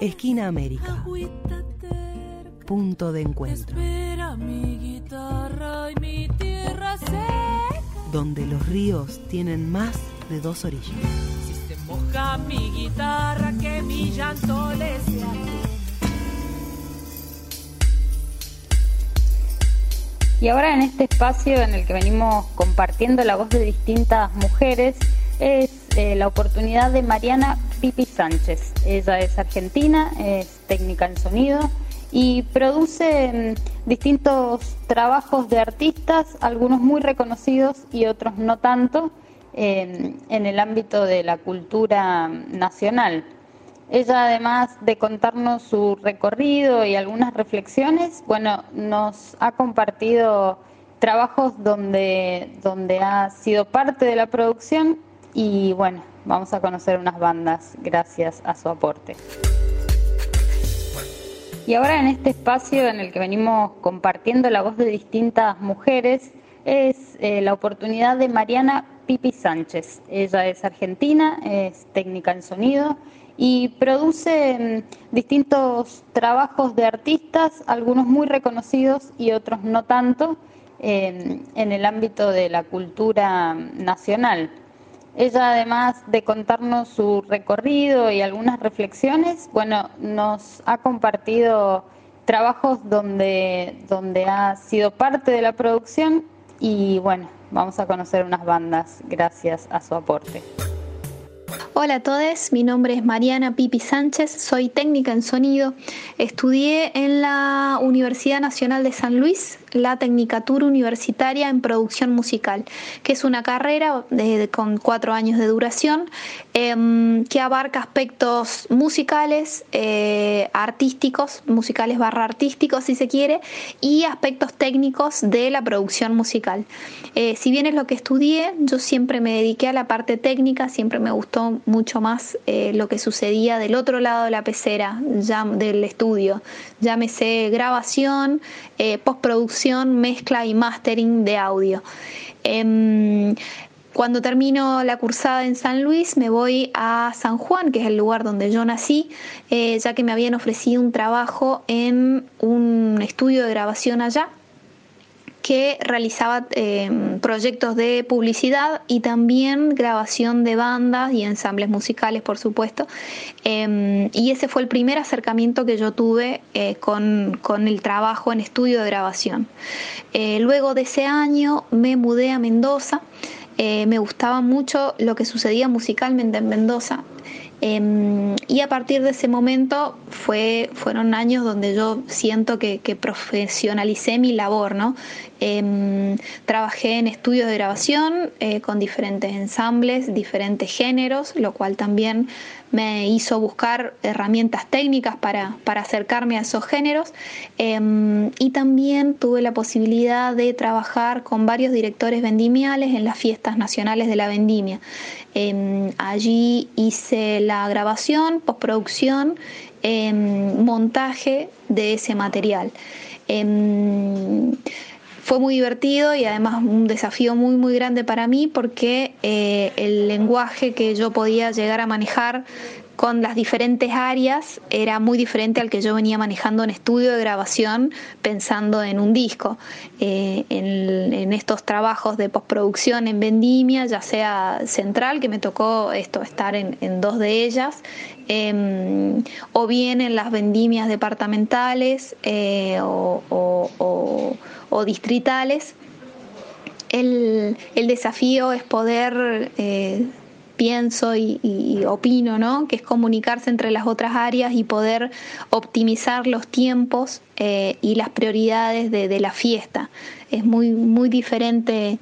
Esquina América. Punto de encuentro. Donde los ríos tienen más de dos orillas. Si se moja mi guitarra, que mi llanto le sea Y ahora en este espacio en el que venimos compartiendo la voz de distintas mujeres es eh, la oportunidad de Mariana Pipi Sánchez. Ella es argentina, es técnica en sonido y produce mm, distintos trabajos de artistas, algunos muy reconocidos y otros no tanto, en el ámbito de la cultura nacional. Ella, además de contarnos su recorrido y algunas reflexiones, bueno, nos ha compartido trabajos donde, donde ha sido parte de la producción y bueno, vamos a conocer unas bandas gracias a su aporte. Y ahora en este espacio en el que venimos compartiendo la voz de distintas mujeres es eh, la oportunidad de Mariana Pipi Sánchez. Ella es argentina, es técnica en sonido y produce mm, distintos trabajos de artistas, algunos muy reconocidos y otros no tanto, en el ámbito de la cultura nacional. Ella, además de contarnos su recorrido y algunas reflexiones, bueno, nos ha compartido trabajos donde, donde ha sido parte de la producción y bueno, vamos a conocer unas bandas gracias a su aporte. Hola a todos, mi nombre es Mariana Pipi Sánchez, soy técnica en sonido. Estudié en la Universidad Nacional de San Luis la Tecnicatura Universitaria en Producción Musical, que es una carrera con cuatro años de duración em, que abarca aspectos musicales, eh, artísticos, musicales barra artísticos si se quiere, y aspectos técnicos de la producción musical. Eh, si bien es lo que estudié, yo siempre me dediqué a la parte técnica, siempre me gustó mucho más eh, lo que sucedía del otro lado de la pecera, del estudio, llámese grabación, postproducción, mezcla y mastering de audio. Em, cuando termino la cursada en San Luis, me voy a San Juan, que es el lugar donde yo nací, eh, ya que me habían ofrecido un trabajo en un estudio de grabación allá que realizaba em, proyectos de publicidad y también grabación de bandas y ensambles musicales, por supuesto. Em, y ese fue el primer acercamiento que yo tuve eh, con, con, el trabajo en estudio de grabación. Eh, luego de ese año me mudé a Mendoza. Eh, me gustaba mucho lo que sucedía musicalmente en Mendoza. Em, y a partir de ese momento fue, fueron años donde yo siento que, profesionalicé mi labor, ¿no? Em, trabajé en estudios de grabación eh, con diferentes ensambles, diferentes géneros, lo cual también me hizo buscar herramientas técnicas para, para acercarme a esos géneros em, y también tuve la posibilidad de trabajar con varios directores vendimiales en las fiestas nacionales de la vendimia. Allí hice la grabación, postproducción, montaje de ese material. Fue muy divertido y además un desafío muy muy grande para mí porque eh, el lenguaje que yo podía llegar a manejar con las diferentes áreas era muy diferente al que yo venía manejando en estudio de grabación pensando en un disco. Eh, en, estos trabajos de postproducción en Vendimia, ya sea central, que me tocó esto estar en, dos de ellas, em, o bien en las vendimias departamentales eh, o distritales, el, desafío es poder, eh, pienso y, opino, ¿no? que es comunicarse entre las otras áreas y poder optimizar los tiempos eh, y las prioridades de, la fiesta. Es muy, muy diferente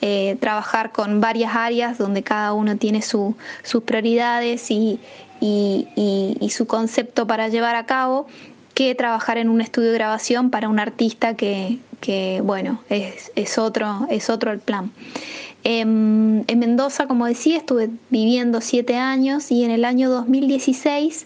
eh, trabajar con varias áreas donde cada uno tiene sus prioridades y, su concepto para llevar a cabo que trabajar en un estudio de grabación para un artista que, bueno, es, otro, es otro el plan. Em, en Mendoza, como decía, estuve viviendo siete años y en el año 2016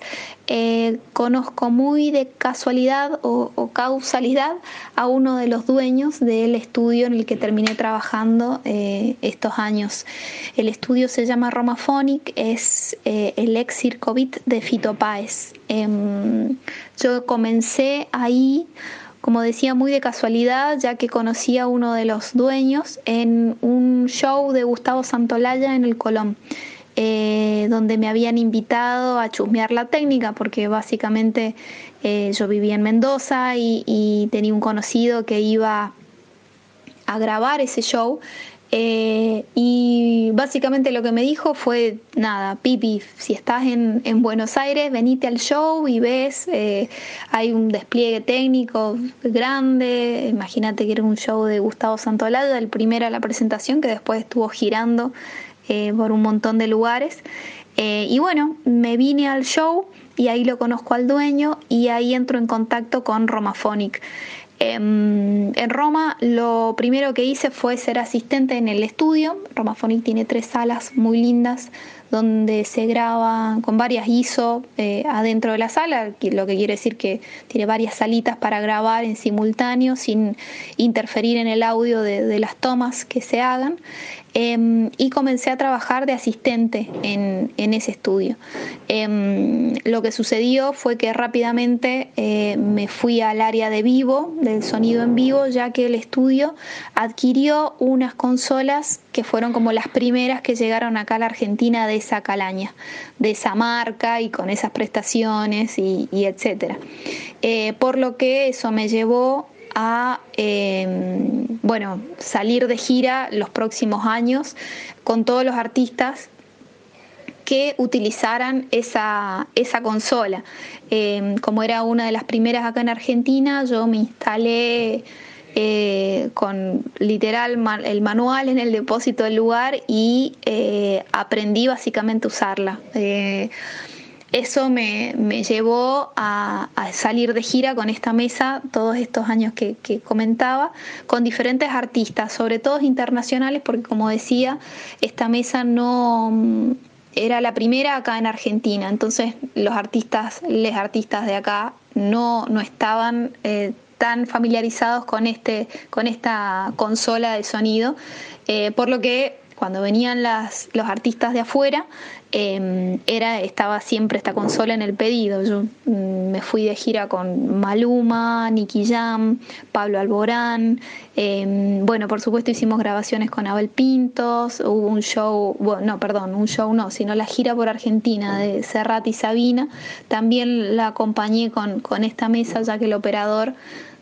eh, conozco muy de casualidad o, causalidad a uno de los dueños del estudio en el que terminé trabajando eh, estos años. El estudio se llama Romaphonic, es eh, el ex Circovit de Fito Páez. Em, yo comencé ahí como decía, muy de casualidad, ya que conocí a uno de los dueños en un show de Gustavo Santolaya en el Colón. Eh, donde me habían invitado a chusmear la técnica, porque básicamente eh, yo vivía en Mendoza y, tenía un conocido que iba a grabar ese show eh, y básicamente lo que me dijo fue, nada, Pipi, si estás en, Buenos Aires, venite al show y ves, eh, hay un despliegue técnico grande, imagínate que era un show de Gustavo Santolada, el primero a la presentación, que después estuvo girando eh, por un montón de lugares. y bueno, me vine al show y ahí lo conozco al dueño y ahí entro en contacto con Romaphonic. Em, en Roma lo primero que hice fue ser asistente en el estudio. Romaphonic tiene tres salas muy lindas donde se graba con varias ISO eh, adentro de la sala, lo que quiere decir que tiene varias salitas para grabar en simultáneo sin interferir en el audio de las tomas que se hagan. Em, y comencé a trabajar de asistente en, ese estudio. Em, lo que sucedió fue que rápidamente eh, me fui al área de vivo, del sonido en vivo, ya que el estudio adquirió unas consolas que fueron como las primeras que llegaron acá a la Argentina de esa calaña, de esa marca y con esas prestaciones y, etcétera. Eh, por lo que eso me llevó a em, bueno, salir de gira los próximos años con todos los artistas que utilizaran esa, esa consola. Em, como era una de las primeras acá en Argentina, yo me instalé eh, con literal el manual en el depósito del lugar y eh, aprendí básicamente a usarla. Eso me, llevó a, salir de gira con esta mesa todos estos años que, comentaba, con diferentes artistas, sobre todo internacionales, porque como decía, esta mesa no mm, era la primera acá en Argentina, entonces los artistas, les artistas de acá no, no estaban eh, tan familiarizados con, este, con esta consola de sonido, eh, por lo que cuando venían los artistas de afuera, em, era, estaba siempre esta consola en el pedido. Yo mm, me fui de gira con Maluma, Nicky Jam, Pablo Alborán. Em, bueno, por supuesto hicimos grabaciones con Abel Pintos. Hubo un show, bueno, no, perdón, un show no, sino la gira por Argentina de Serrat y Sabina. También la acompañé con, con esta mesa, ya que el operador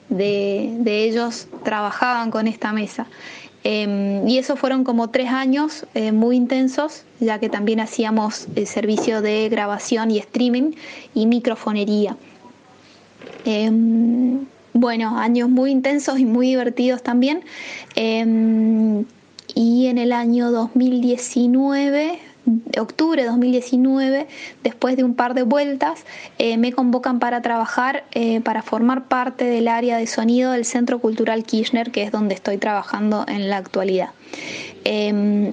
de, de ellos trabajaban con esta mesa. Em, y eso fueron como tres años eh, muy intensos, ya que también hacíamos el servicio de grabación y streaming y microfonería. Em, bueno, años muy intensos y muy divertidos también. Em, y en el año 2019 octubre de 2019, después de un par de vueltas, eh, me convocan para trabajar, eh, para formar parte del área de sonido del Centro Cultural Kirchner, que es donde estoy trabajando en la actualidad. Em,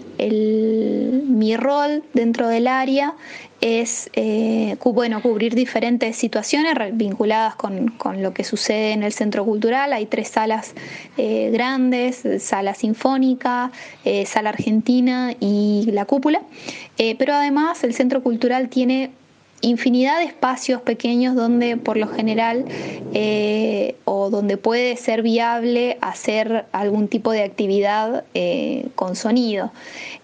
mi rol dentro del área es eh, bueno, cubrir diferentes situaciones vinculadas con, lo que sucede en el centro cultural. Hay tres salas eh, grandes, sala sinfónica, eh, sala argentina y la cúpula. pero además el centro cultural tiene infinidad de espacios pequeños donde por lo general eh, o donde puede ser viable hacer algún tipo de actividad eh, con sonido.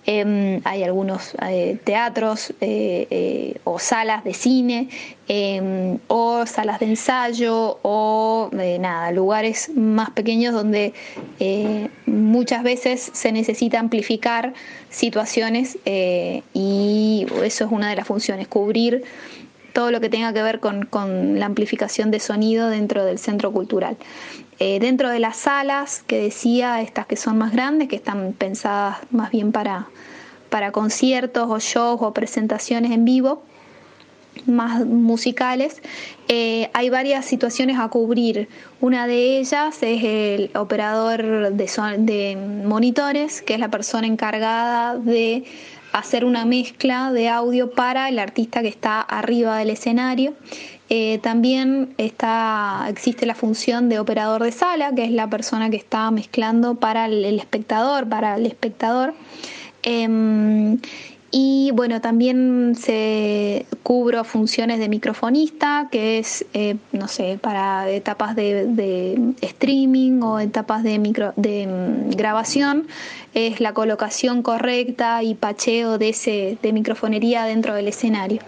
Em, hay algunos eh, teatros o salas de cine em, o salas de ensayo o nada, lugares más pequeños donde muchas veces se necesita amplificar situaciones y eso es una de las funciones, cubrir todo lo que tenga que ver con, la amplificación de sonido dentro del centro cultural. Eh, dentro de las salas que decía, estas que son más grandes, que están pensadas más bien para, para conciertos o shows o presentaciones en vivo, más musicales, eh, hay varias situaciones a cubrir. Una de ellas es el operador de, de monitores, que es la persona encargada de hacer una mezcla de audio para el artista que está arriba del escenario. Eh, también está, existe la función de operador de sala, que es la persona que está mezclando para el, espectador, para el espectador. Em, y bueno, también se cubro funciones de microfonista, que es, eh, no sé, para etapas de, streaming o etapas de, micro, de mm, grabación, es la colocación correcta y pacheo de, ese, de microfonería dentro del escenario.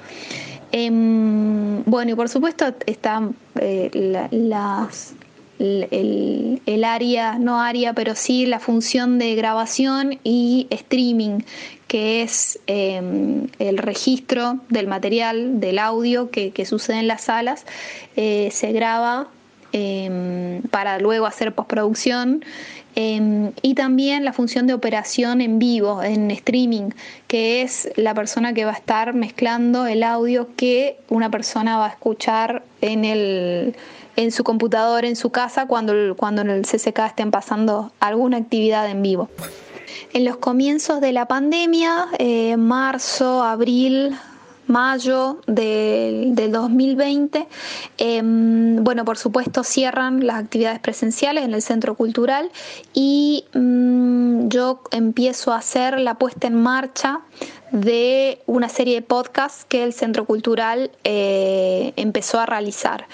Em, bueno, y por supuesto están eh, las el, área, no área, pero sí la función de grabación y streaming, que es em, el registro del material, del audio que, sucede en las salas, eh, se graba em, para luego hacer postproducción. Em, y también la función de operación en vivo, en streaming, que es la persona que va a estar mezclando el audio que una persona va a escuchar en el en su computador, en su casa, cuando, cuando en el CCK estén pasando alguna actividad en vivo. En los comienzos de la pandemia, eh, marzo, abril, mayo del, 2020. Em, bueno, por supuesto cierran las actividades presenciales en el centro cultural y mm, yo empiezo a hacer la puesta en marcha de una serie de podcasts que el Centro Cultural eh, empezó a realizar.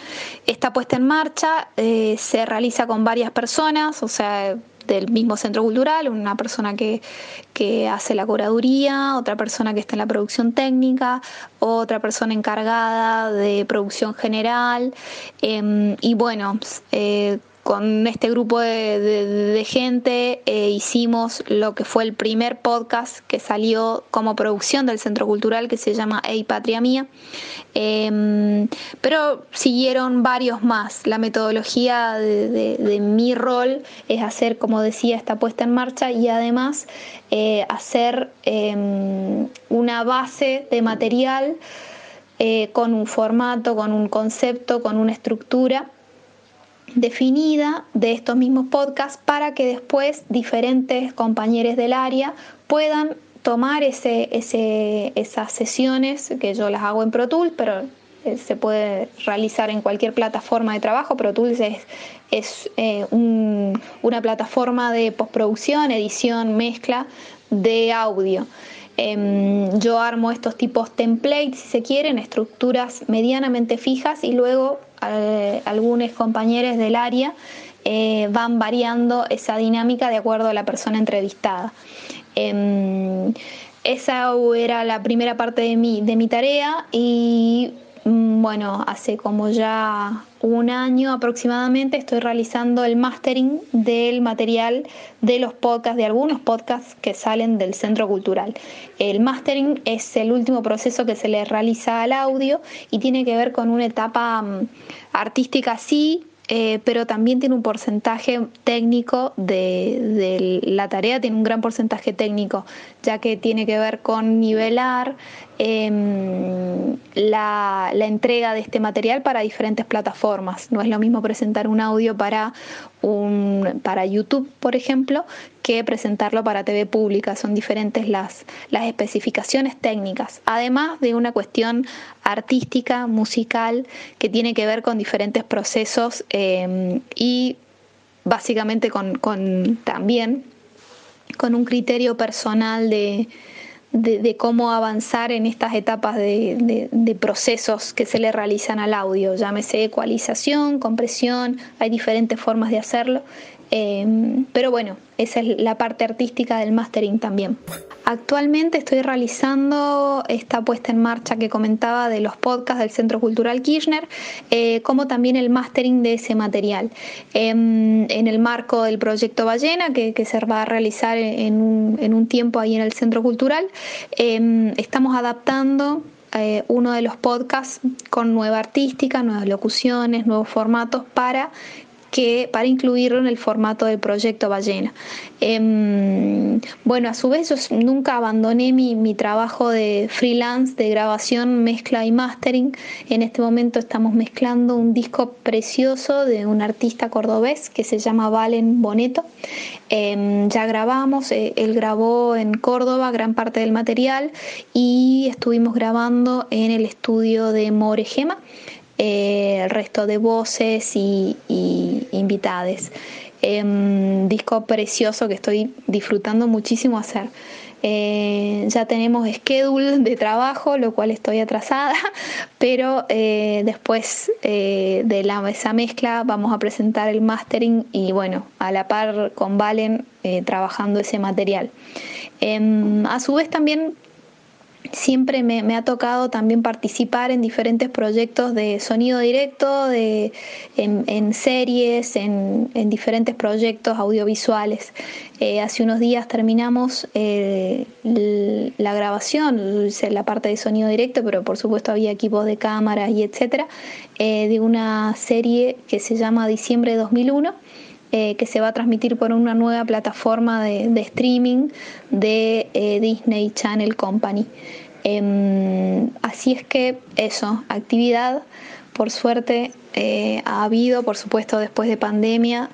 Esta puesta en marcha eh, se realiza con varias personas, o sea, del mismo centro cultural, una persona que, hace la curaduría, otra persona que está en la producción técnica, otra persona encargada de producción general. Em, y bueno, eh, con este grupo de, gente eh, hicimos lo que fue el primer podcast que salió como producción del Centro Cultural que se llama Ey Patria Mía. Em, pero siguieron varios más. La metodología de, mi rol es hacer, como decía, esta puesta en marcha y además eh, hacer em, una base de material eh, con un formato, con un concepto, con una estructura definida de estos mismos podcasts para que después diferentes compañeros del área puedan tomar ese, ese, esas sesiones que yo las hago en Pro Tools, pero eh, se puede realizar en cualquier plataforma de trabajo. Pro Tools es, es eh, una plataforma de postproducción, edición, mezcla de audio. Em, yo armo estos tipos templates, si se quieren, estructuras medianamente fijas y luego eh, algunos compañeros del área eh, van variando esa dinámica de acuerdo a la persona entrevistada. Em, esa era la primera parte de mi, de mi tarea y Mm, bueno, hace como ya un año aproximadamente estoy realizando el mastering del material de los podcasts, de algunos podcasts que salen del centro cultural. El mastering es el último proceso que se le realiza al audio y tiene que ver con una etapa mm, artística sí, eh, pero también tiene un porcentaje técnico de, la tarea, tiene un gran porcentaje técnico, ya que tiene que ver con nivelar em, la, la, entrega de este material para diferentes plataformas. No es lo mismo presentar un audio para, un, para YouTube, por ejemplo, que presentarlo para TV pública. Son diferentes las, las especificaciones técnicas, además de una cuestión artística, musical, que tiene que ver con diferentes procesos eh, y básicamente con, con, también con un criterio personal de, de, cómo avanzar en estas etapas de, de, procesos que se le realizan al audio, llámese ecualización, compresión, hay diferentes formas de hacerlo Em, pero bueno, esa es la parte artística del mastering también. Actualmente estoy realizando esta puesta en marcha que comentaba de los podcasts del Centro Cultural Kirchner, eh, como también el mastering de ese material. Em, en el marco del proyecto Ballena, que, se va a realizar en un, tiempo ahí en el Centro Cultural, em, estamos adaptando eh, uno de los podcasts con nueva artística, nuevas locuciones, nuevos formatos para que para incluirlo en el formato del proyecto Ballena. Em, bueno, a su vez nunca abandoné mi, mi, trabajo de freelance, de grabación, mezcla y mastering. En este momento estamos mezclando un disco precioso de un artista cordobés que se llama Valen Boneto. Em, ya grabamos, eh, él grabó en Córdoba gran parte del material y estuvimos grabando en el estudio de More Gema. Eh, el resto de voces y, y invitades. Em, disco precioso que estoy disfrutando muchísimo hacer. Eh, ya tenemos schedule de trabajo, lo cual estoy atrasada, pero eh, después de la, esa mezcla vamos a presentar el mastering y bueno, a la par con Valen trabajando ese material. Em, a su vez también siempre me, ha tocado también participar en diferentes proyectos de sonido directo, de, en, series, en, diferentes proyectos audiovisuales. Eh, hace unos días terminamos eh, la grabación, la parte de sonido directo, pero por supuesto había equipos de cámaras y etcétera, eh, de una serie que se llama Diciembre 2001 que se va a transmitir por una nueva plataforma de, de streaming de Disney Channel Company. Em, así es que eso, actividad, por suerte eh, ha habido, por supuesto, después de pandemia.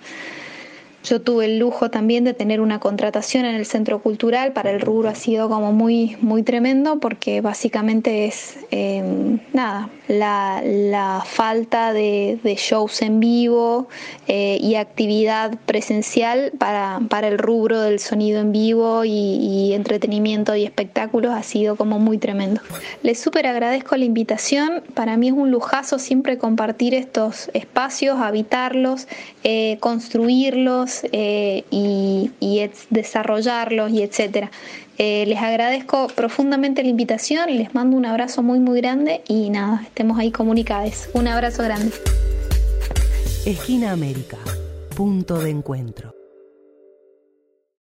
Yo tuve el lujo también de tener una contratación en el centro cultural, para el rubro ha sido como muy, muy tremendo porque básicamente es em, nada, la, falta de, shows en vivo eh, y actividad presencial para, para, el rubro del sonido en vivo y, entretenimiento y espectáculos ha sido como muy tremendo. Les súper agradezco la invitación, para mí es un lujazo siempre compartir estos espacios, habitarlos, eh, construirlos eh, y, desarrollarlos y etcétera. Eh, les agradezco profundamente la invitación, les mando un abrazo muy muy grande y nada, estemos ahí comunicados. Un abrazo grande. Esquina América, punto de encuentro.